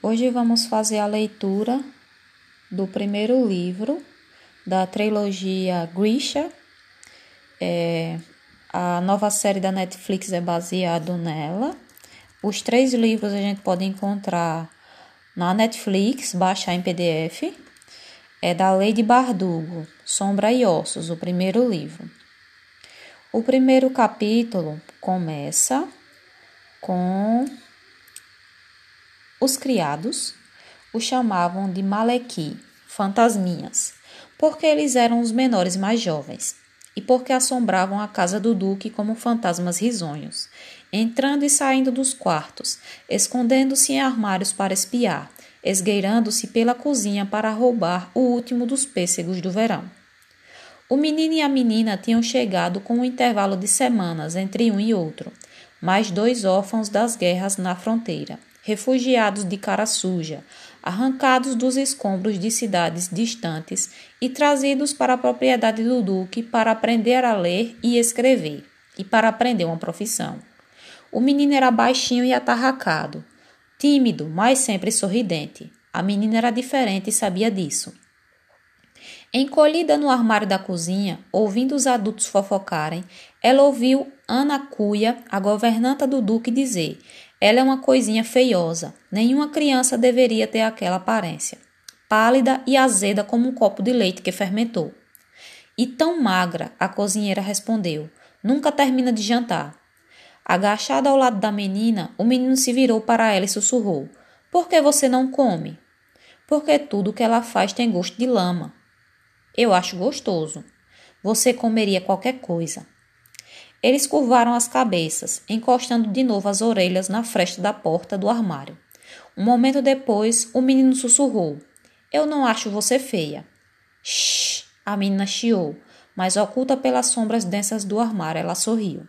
Hoje vamos fazer a leitura do primeiro livro da trilogia Grisha. É, a nova série da Netflix é baseado nela. Os três livros a gente pode encontrar na Netflix, baixar em PDF. É da Lady Bardugo, Sombra e Ossos, o primeiro livro. O primeiro capítulo começa com os criados o chamavam de Malequi, fantasminhas, porque eles eram os menores mais jovens, e porque assombravam a casa do duque como fantasmas risonhos, entrando e saindo dos quartos, escondendo-se em armários para espiar, esgueirando-se pela cozinha para roubar o último dos pêssegos do verão. O menino e a menina tinham chegado com um intervalo de semanas entre um e outro, mais dois órfãos das guerras na fronteira, refugiados de cara suja, arrancados dos escombros de cidades distantes e trazidos para a propriedade do duque para aprender a ler e escrever e para aprender uma profissão. O menino era baixinho e atarracado, tímido, mas sempre sorridente. A menina era diferente e sabia disso. Encolhida no armário da cozinha, ouvindo os adultos fofocarem, ela ouviu Ana Cuia, a governanta do duque, dizer: ela é uma coisinha feiosa. Nenhuma criança deveria ter aquela aparência. Pálida e azeda como um copo de leite que fermentou. E tão magra, a cozinheira respondeu. Nunca termina de jantar. Agachada ao lado da menina, o menino se virou para ela e sussurrou: Por que você não come? Porque tudo que ela faz tem gosto de lama. Eu acho gostoso. Você comeria qualquer coisa. Eles curvaram as cabeças, encostando de novo as orelhas na fresta da porta do armário. Um momento depois, o menino sussurrou: Eu não acho você feia. Shh! A menina chiou, mas oculta pelas sombras densas do armário, ela sorriu.